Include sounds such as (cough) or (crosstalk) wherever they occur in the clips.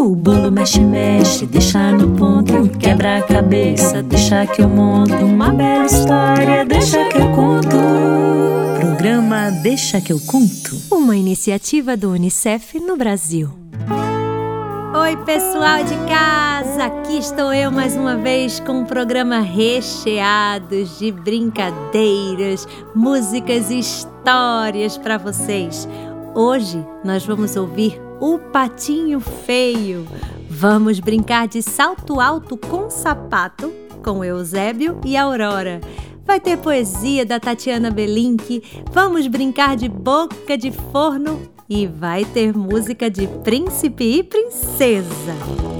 O bolo mexe, mexe, deixa no ponto. Quebra a cabeça, deixa que eu monto. Uma bela história, deixa que eu conto. Programa Deixa que eu conto. Uma iniciativa do Unicef no Brasil. Oi, pessoal de casa! Aqui estou eu mais uma vez com um programa recheado de brincadeiras, músicas e histórias para vocês. Hoje nós vamos ouvir o Patinho Feio. Vamos brincar de salto alto com sapato com Eusébio e Aurora. Vai ter poesia da Tatiana Belink, vamos brincar de boca de forno e vai ter música de príncipe e princesa.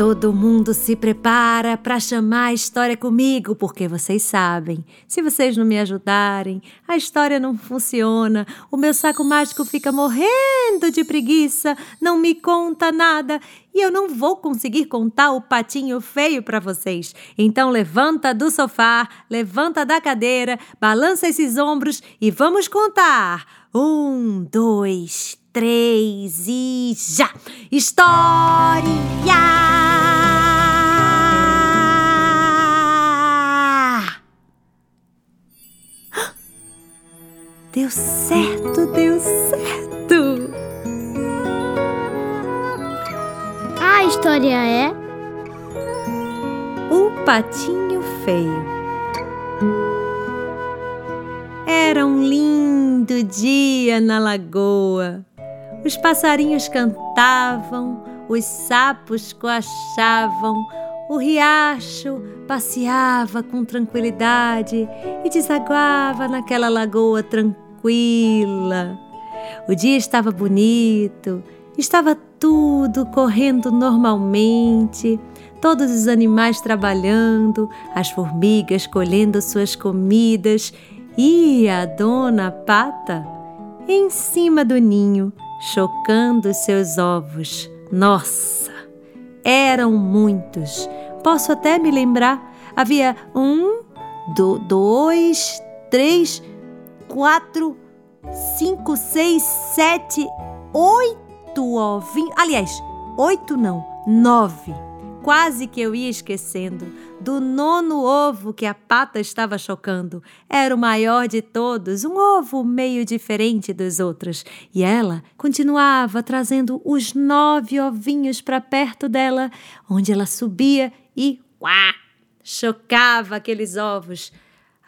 Todo mundo se prepara para chamar a história comigo, porque vocês sabem, se vocês não me ajudarem, a história não funciona, o meu saco mágico fica morrendo de preguiça, não me conta nada e eu não vou conseguir contar o patinho feio para vocês. Então levanta do sofá, levanta da cadeira, balança esses ombros e vamos contar. Um, dois, três e já! História! Deu certo, deu certo! A história é O Patinho Feio. Era um lindo dia na lagoa. Os passarinhos cantavam, os sapos coachavam, o riacho passeava com tranquilidade e desaguava naquela lagoa tranquila. O dia estava bonito, estava tudo correndo normalmente, todos os animais trabalhando, as formigas colhendo suas comidas e a dona Pata em cima do ninho, chocando seus ovos. Nossa, eram muitos Posso até me lembrar. Havia um, do, dois, três, quatro, cinco, seis, sete, oito ovinhos. Aliás, oito não, nove. Quase que eu ia esquecendo do nono ovo que a pata estava chocando. Era o maior de todos, um ovo meio diferente dos outros. E ela continuava trazendo os nove ovinhos para perto dela, onde ela subia e uá, chocava aqueles ovos.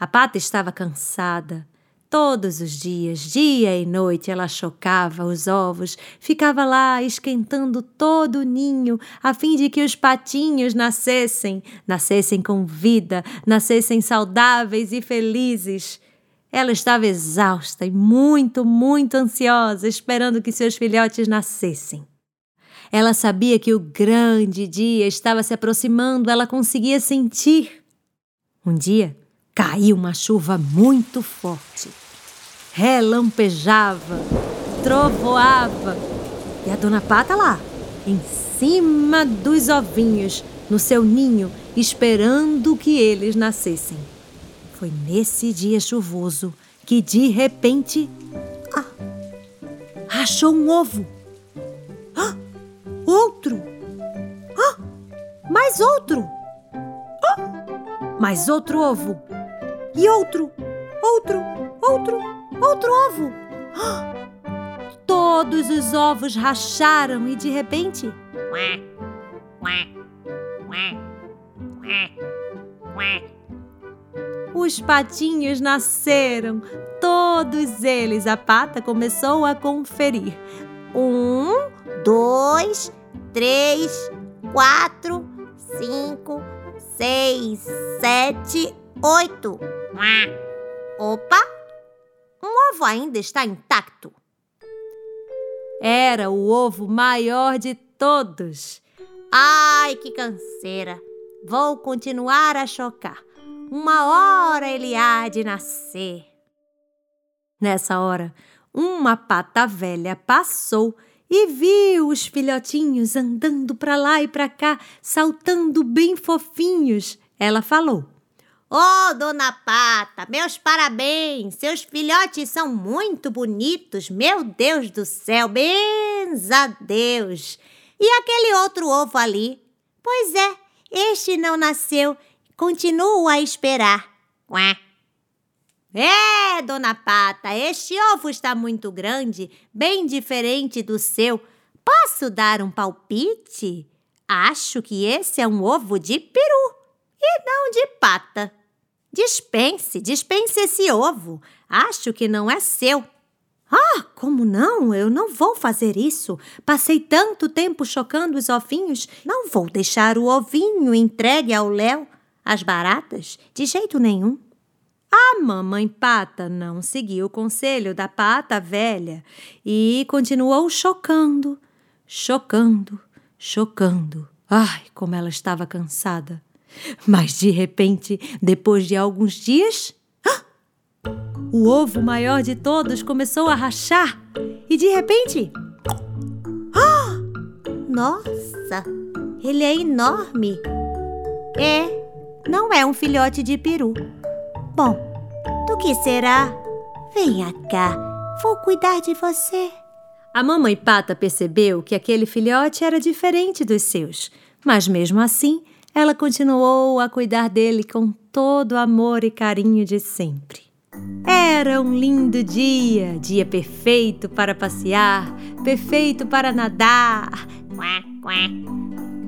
A pata estava cansada. Todos os dias, dia e noite, ela chocava os ovos, ficava lá esquentando todo o ninho, a fim de que os patinhos nascessem, nascessem com vida, nascessem saudáveis e felizes. Ela estava exausta e muito, muito ansiosa, esperando que seus filhotes nascessem. Ela sabia que o grande dia estava se aproximando, ela conseguia sentir. Um dia caiu uma chuva muito forte. Relampejava, trovoava. E a dona Pata lá, em cima dos ovinhos, no seu ninho, esperando que eles nascessem. Foi nesse dia chuvoso que de repente. Ah! Achou um ovo! Ah! Outro! Ah! Mais outro! Ah! Mais outro ovo! E outro! Outro! Outro! Outro ovo! (gasps) Todos os ovos racharam e de repente. Os patinhos nasceram, todos eles. A pata começou a conferir. Um, dois, três, quatro, cinco, seis, sete, oito. Opa! Ovo ainda está intacto. Era o ovo maior de todos. Ai, que canseira! Vou continuar a chocar. Uma hora ele há de nascer. Nessa hora, uma pata velha passou e viu os filhotinhos andando para lá e para cá, saltando bem fofinhos. Ela falou: oh, dona Pata, meus parabéns! Seus filhotes são muito bonitos, meu Deus do céu, benza Deus! E aquele outro ovo ali? Pois é, este não nasceu, continuo a esperar. Ué. É, dona Pata, este ovo está muito grande, bem diferente do seu. Posso dar um palpite? Acho que esse é um ovo de peru e não de pata. Dispense, dispense esse ovo. Acho que não é seu. Ah, como não? Eu não vou fazer isso. Passei tanto tempo chocando os ovinhos. Não vou deixar o ovinho entregue ao Léo. As baratas? De jeito nenhum. A mamãe pata não seguiu o conselho da pata velha e continuou chocando, chocando, chocando. Ai, como ela estava cansada. Mas de repente, depois de alguns dias, o ovo maior de todos começou a rachar e de repente. Nossa, ele é enorme. É, não é um filhote de peru. Bom, do que será? Venha cá, vou cuidar de você. A mamãe pata percebeu que aquele filhote era diferente dos seus, mas mesmo assim ela continuou a cuidar dele com todo o amor e carinho de sempre. Era um lindo dia, dia perfeito para passear, perfeito para nadar.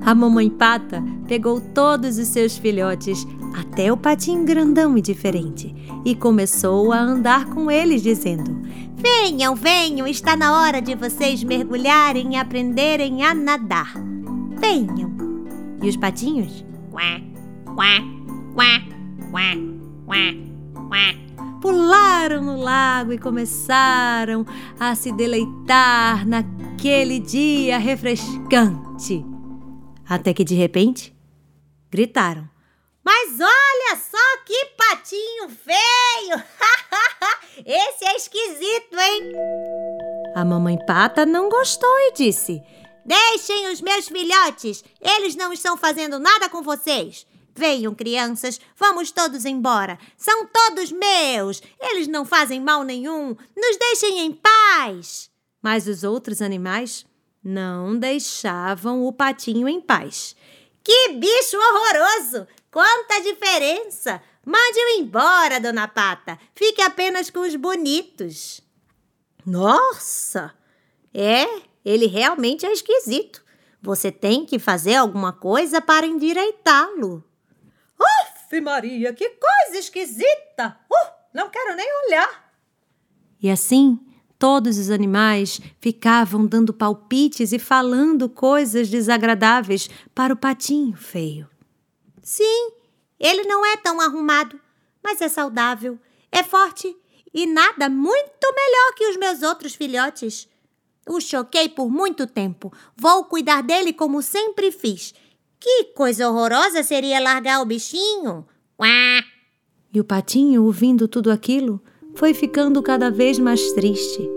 A mamãe pata pegou todos os seus filhotes, até o patinho grandão e diferente, e começou a andar com eles, dizendo: Venham, venham, está na hora de vocês mergulharem e aprenderem a nadar. Venham. E os patinhos? Quá, quá, quá, quá, quá, quá. Pularam no lago e começaram a se deleitar naquele dia refrescante. Até que de repente gritaram: Mas olha só que patinho feio! (laughs) Esse é esquisito, hein? A mamãe pata não gostou e disse: Deixem os meus filhotes, eles não estão fazendo nada com vocês. Venham, crianças, vamos todos embora. São todos meus. Eles não fazem mal nenhum. Nos deixem em paz. Mas os outros animais não deixavam o patinho em paz. Que bicho horroroso! Quanta diferença! Mande-o embora, dona Pata. Fique apenas com os bonitos. Nossa! É, ele realmente é esquisito. Você tem que fazer alguma coisa para endireitá-lo. Uf, Maria, que coisa esquisita! Uh, não quero nem olhar. E assim, Todos os animais ficavam dando palpites e falando coisas desagradáveis para o patinho feio. Sim, ele não é tão arrumado, mas é saudável, é forte e nada muito melhor que os meus outros filhotes. O choquei por muito tempo. Vou cuidar dele como sempre fiz. Que coisa horrorosa seria largar o bichinho. Uá! E o patinho, ouvindo tudo aquilo, foi ficando cada vez mais triste.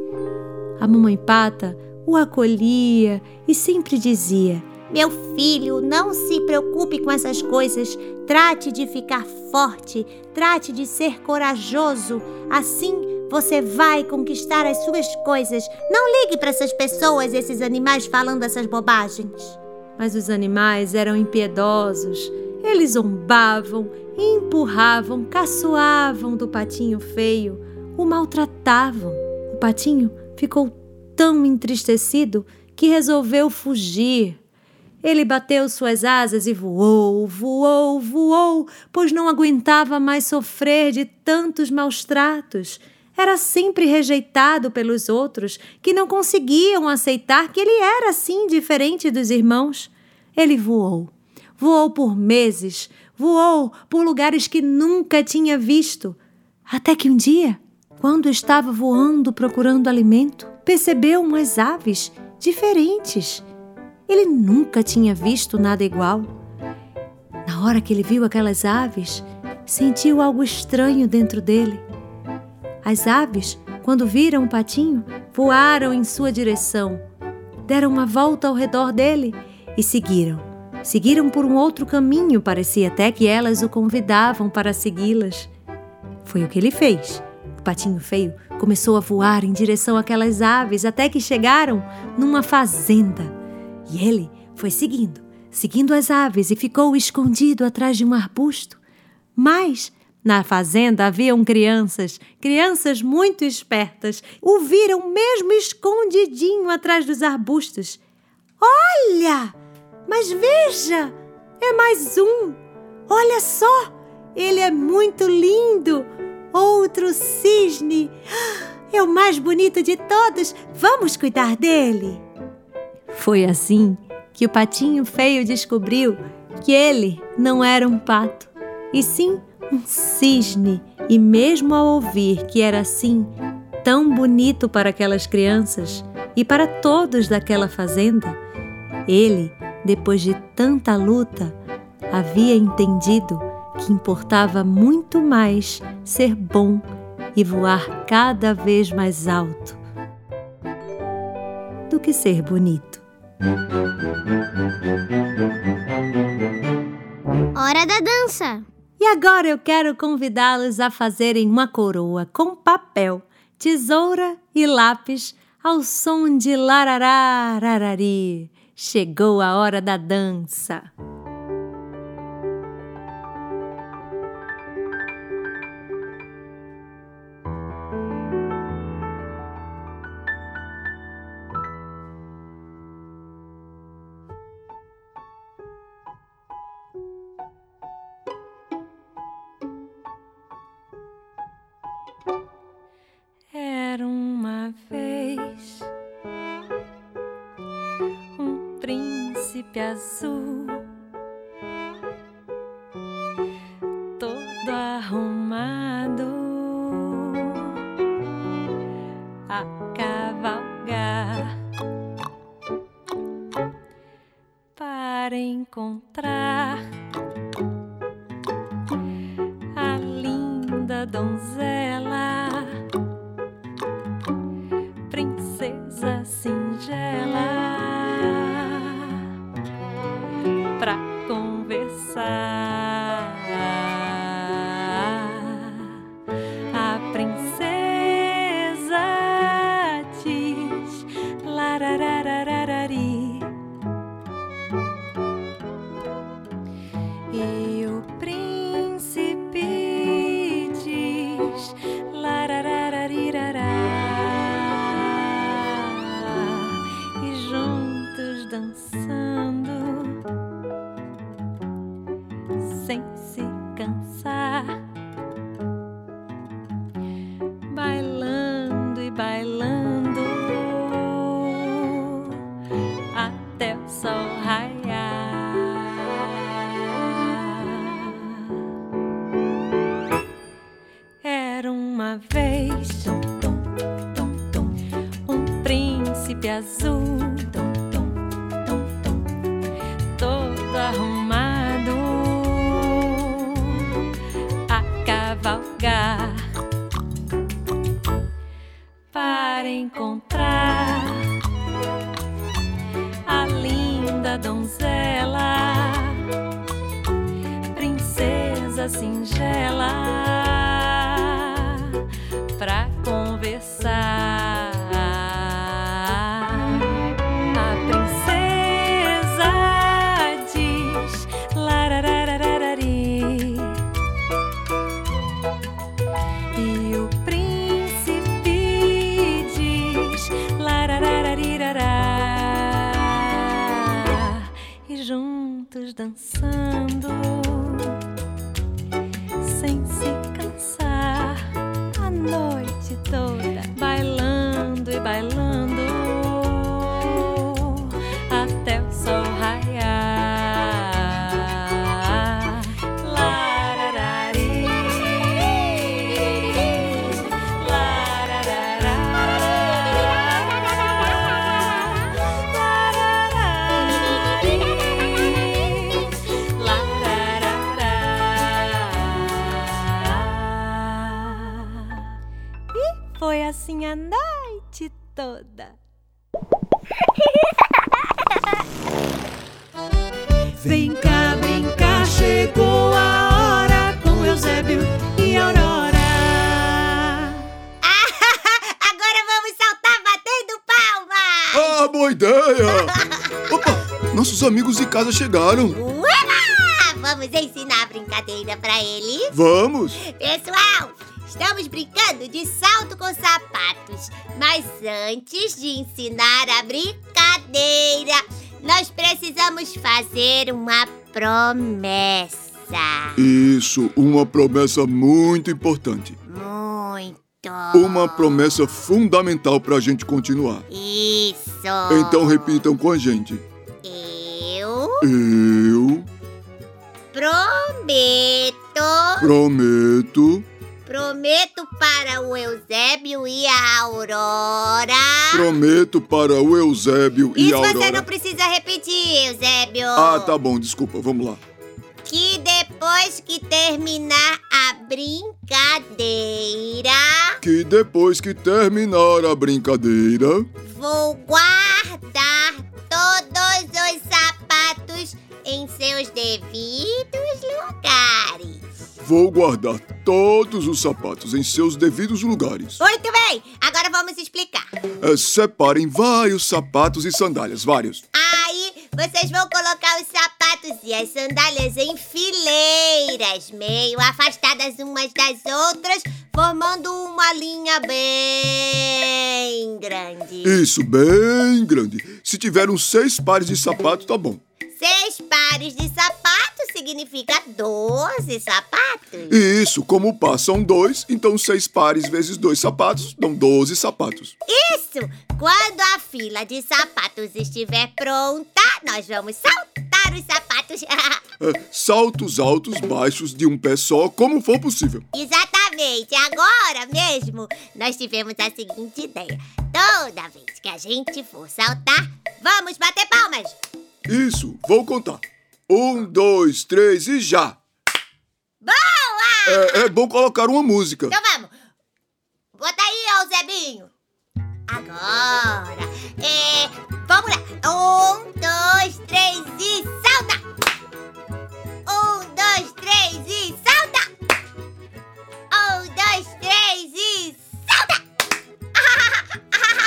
A mamãe pata o acolhia e sempre dizia: Meu filho, não se preocupe com essas coisas. Trate de ficar forte, trate de ser corajoso. Assim você vai conquistar as suas coisas. Não ligue para essas pessoas, esses animais falando essas bobagens. Mas os animais eram impiedosos. Eles zombavam, empurravam, caçoavam do patinho feio o maltratavam. O patinho ficou tão entristecido que resolveu fugir. Ele bateu suas asas e voou, voou, voou, pois não aguentava mais sofrer de tantos maus tratos. Era sempre rejeitado pelos outros, que não conseguiam aceitar que ele era assim diferente dos irmãos. Ele voou, voou por meses, voou por lugares que nunca tinha visto, até que um dia quando estava voando procurando alimento, percebeu umas aves diferentes. Ele nunca tinha visto nada igual. Na hora que ele viu aquelas aves, sentiu algo estranho dentro dele. As aves, quando viram o patinho, voaram em sua direção, deram uma volta ao redor dele e seguiram. Seguiram por um outro caminho, parecia até que elas o convidavam para segui-las. Foi o que ele fez. O patinho feio começou a voar em direção àquelas aves até que chegaram numa fazenda. E ele foi seguindo, seguindo as aves e ficou escondido atrás de um arbusto. Mas na fazenda haviam crianças, crianças muito espertas. O viram mesmo escondidinho atrás dos arbustos. Olha! Mas veja! É mais um! Olha só! Ele é muito lindo! Outro cisne! (gasps) É o mais bonito de todos! Vamos cuidar dele! Foi assim que o patinho feio descobriu que ele não era um pato, e sim um cisne. E mesmo ao ouvir que era assim, tão bonito para aquelas crianças e para todos daquela fazenda, ele, depois de tanta luta, havia entendido que importava muito mais ser bom e voar cada vez mais alto do que ser bonito. Hora da dança! E agora eu quero convidá-los a fazerem uma coroa com papel, tesoura e lápis ao som de lararararari. Chegou a hora da dança. Azul, vez tum, tum, tum, tum, um príncipe azul tum, tum, tum, tum, todo arrumado. A cavalgar. Para encontrar a linda donzela, princesa singela, dançando Vem cá brincar, chegou a hora com Eusébio e Aurora. (laughs) Agora vamos saltar batendo palma! Ah, boa ideia! (laughs) Opa, nossos amigos de casa chegaram. Vamos ensinar a brincadeira pra eles? Vamos! Pessoal, estamos brincando de salto com sapatos. Mas antes de ensinar a brincadeira, nós precisamos fazer uma promessa. Isso, uma promessa muito importante. Muito. Uma promessa fundamental pra gente continuar. Isso. Então repitam com a gente. Eu Eu prometo. prometo, Prometo para o Eusébio e a Aurora. prometo para o Eusébio e Isso a você Aurora. não precisa repetir, Eusébio. Ah, tá bom, desculpa, vamos lá. Que depois que terminar a brincadeira, Que depois que terminar a brincadeira, vou guardar todos os sapatos em seus devidos lugares. vou guardar todos os sapatos em seus devidos lugares. Muito bem, agora vamos explicar. É, separem vários sapatos e sandálias, vários. Aí vocês vão colocar os sapatos e as sandálias em fileiras, meio afastadas umas das outras, formando uma linha bem grande. Isso, bem grande. Se tiver uns seis pares de sapatos, tá bom. Seis pares de sapatos significa 12 sapatos. Isso, como passam dois, então seis pares vezes dois sapatos dão 12 sapatos. Isso! Quando a fila de sapatos estiver pronta, nós vamos saltar os sapatos. (laughs) É, saltos altos, baixos, de um pé só, como for possível. Exatamente! Agora mesmo nós tivemos a seguinte ideia: toda vez que a gente for saltar, vamos bater palmas! Isso, vou contar. Um, dois, três e já! Boa! É, é bom colocar uma música. Então vamos! Bota aí, ô Zebinho! Agora! É. Vamos lá! Um, dois, três e salta! Um, dois, três e salta! Um, dois, três e salta!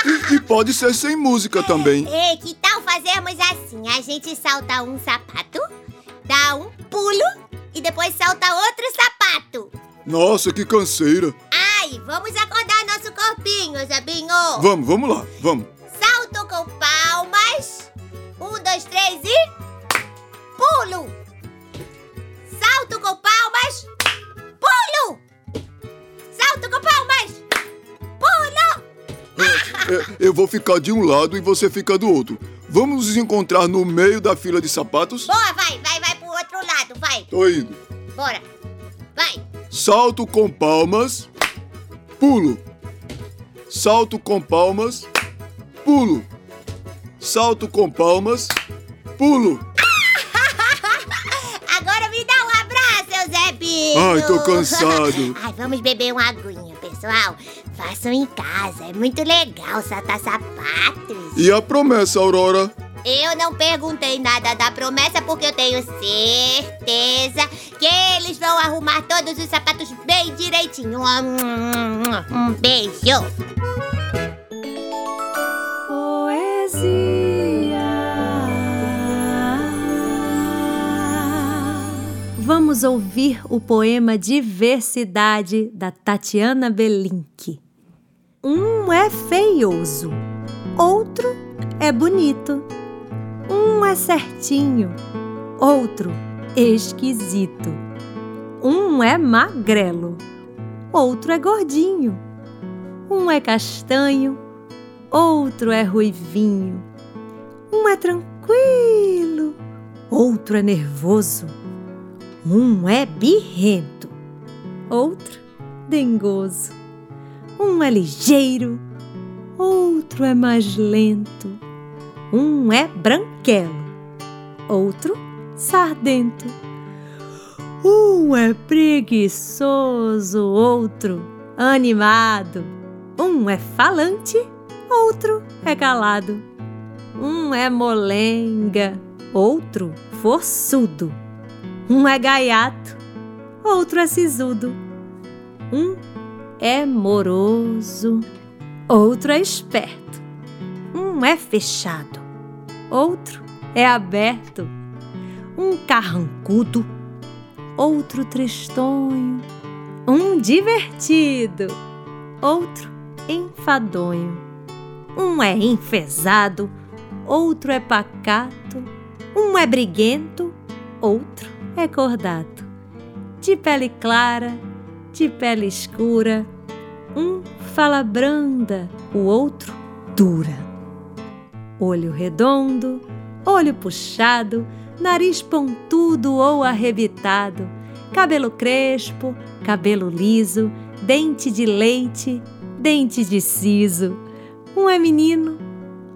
E, e pode ser sem música também. Ei, que? A gente salta um sapato, dá um pulo e depois salta outro sapato. Nossa, que canseira. Ai, vamos acordar nosso corpinho, Zabinho. Vamos, vamos lá, vamos. Salto com palmas. Um, dois, três e. Pulo! Salto com palmas. Pulo! Salto com eu vou ficar de um lado e você fica do outro. Vamos nos encontrar no meio da fila de sapatos? Boa, vai, vai, vai pro outro lado, vai. Tô indo. Bora. Vai. Salto com palmas, pulo. Salto com palmas, pulo. Salto com palmas, pulo. (laughs) Agora me dá um abraço, Eusébio. Ai, tô cansado. (laughs) Ai, vamos beber uma aguinha, pessoal. Façam em casa, é muito legal saltar sapatos. E a promessa, Aurora? Eu não perguntei nada da promessa porque eu tenho certeza que eles vão arrumar todos os sapatos bem direitinho. Um beijo. Poesia. Vamos ouvir o poema Diversidade da Tatiana Belink. Um é feioso, outro é bonito. Um é certinho, outro esquisito. Um é magrelo, outro é gordinho. Um é castanho, outro é ruivinho. Um é tranquilo, outro é nervoso. Um é birrento, outro dengoso. Um é ligeiro, outro é mais lento. Um é branquelo, outro sardento. Um é preguiçoso, outro animado. Um é falante, outro é calado. Um é molenga, outro forçudo. Um é gaiato, outro é sisudo. Um é moroso, outro é esperto. Um é fechado, outro é aberto. Um carrancudo, outro tristonho. Um divertido, outro enfadonho. Um é enfesado, outro é pacato. Um é briguento, outro é cordato. De pele clara, de pele escura. Um fala branda, o outro dura. Olho redondo, olho puxado, nariz pontudo ou arrebitado, cabelo crespo, cabelo liso, dente de leite, dente de siso. Um é menino,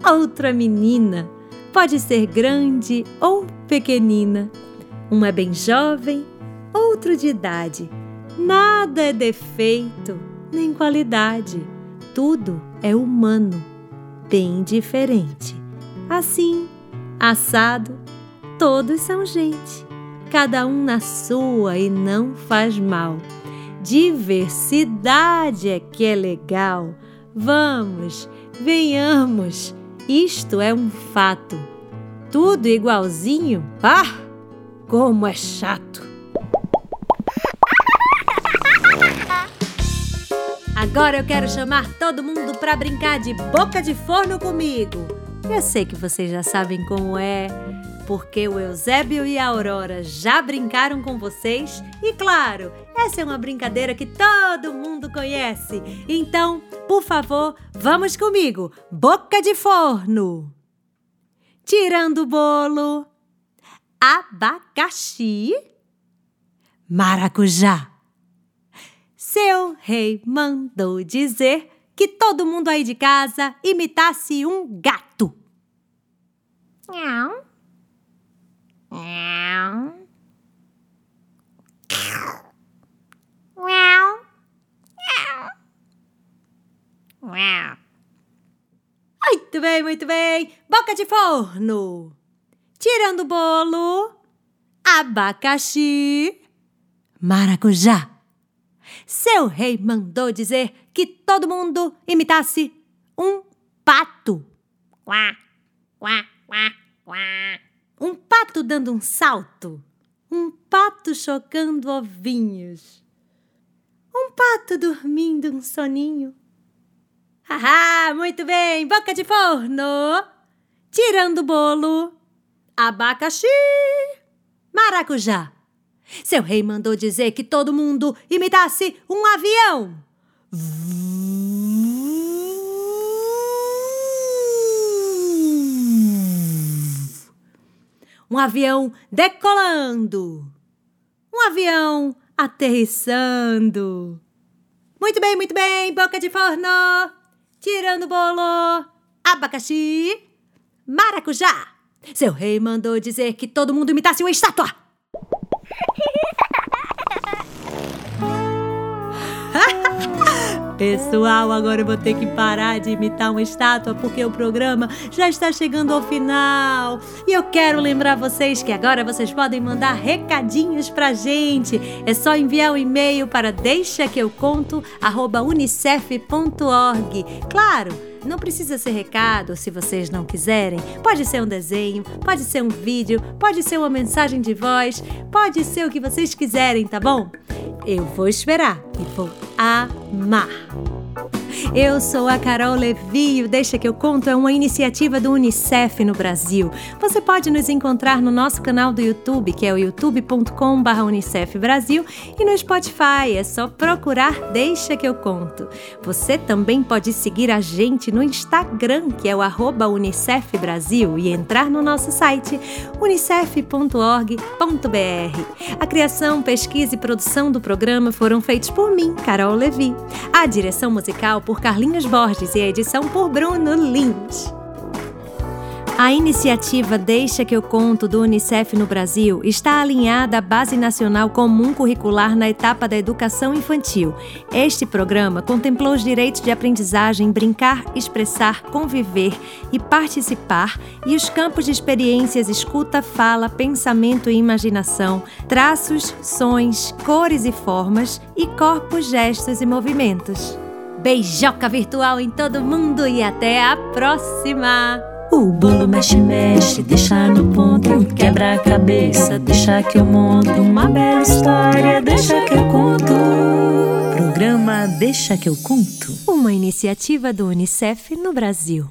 outro é menina, pode ser grande ou pequenina. Um é bem jovem, outro de idade. Nada é defeito, nem qualidade. Tudo é humano, bem diferente. Assim, assado, todos são gente, cada um na sua e não faz mal. Diversidade é que é legal. Vamos, venhamos, isto é um fato. Tudo igualzinho? Ah! Como é chato! Agora eu quero chamar todo mundo para brincar de boca de forno comigo. Eu sei que vocês já sabem como é, porque o Eusébio e a Aurora já brincaram com vocês e, claro, essa é uma brincadeira que todo mundo conhece. Então, por favor, vamos comigo. Boca de forno. Tirando o bolo abacaxi, maracujá. Seu rei mandou dizer que todo mundo aí de casa imitasse um gato. Miau. Miau. Miau. Miau. Muito bem, muito bem. Boca de forno. Tirando o bolo, abacaxi, maracujá. Seu rei mandou dizer que todo mundo imitasse um pato. Quá. Quá. Quá. Quá. Um pato dando um salto. Um pato chocando ovinhos. Um pato dormindo um soninho. Haha, muito bem, boca de forno. Tirando o bolo, abacaxi, maracujá. Seu rei mandou dizer que todo mundo imitasse um avião. Um avião decolando. Um avião aterrissando. Muito bem, muito bem, boca de forno. Tirando bolo, abacaxi, maracujá. Seu rei mandou dizer que todo mundo imitasse uma estátua. Pessoal, agora eu vou ter que parar de imitar uma estátua porque o programa já está chegando ao final. E eu quero lembrar vocês que agora vocês podem mandar recadinhos pra gente. É só enviar um e-mail para deixa. Claro, não precisa ser recado se vocês não quiserem. Pode ser um desenho, pode ser um vídeo, pode ser uma mensagem de voz, pode ser o que vocês quiserem, tá bom? Eu vou esperar e vou amar. Eu sou a Carol Levi o Deixa que eu conto é uma iniciativa do UNICEF no Brasil. Você pode nos encontrar no nosso canal do YouTube, que é o youtube.com.br Unicef Brasil, e no Spotify, é só procurar Deixa que eu conto. Você também pode seguir a gente no Instagram, que é o arroba Unicef Brasil, e entrar no nosso site unicef.org.br. A criação, pesquisa e produção do programa foram feitos por mim, Carol Levi. A direção musical por Carlinhos Borges e a edição por Bruno Lins. A iniciativa Deixa que eu conto do Unicef no Brasil está alinhada à Base Nacional Comum Curricular na etapa da educação infantil. Este programa contemplou os direitos de aprendizagem, brincar, expressar, conviver e participar e os campos de experiências escuta, fala, pensamento e imaginação, traços, sons, cores e formas e corpos, gestos e movimentos. Beijoca virtual em todo mundo e até a próxima! O bolo mexe, mexe, deixa no ponto. Quebra a cabeça, deixa que eu monto. Uma bela história, deixa que eu conto. Programa Deixa que eu conto. Uma iniciativa do Unicef no Brasil.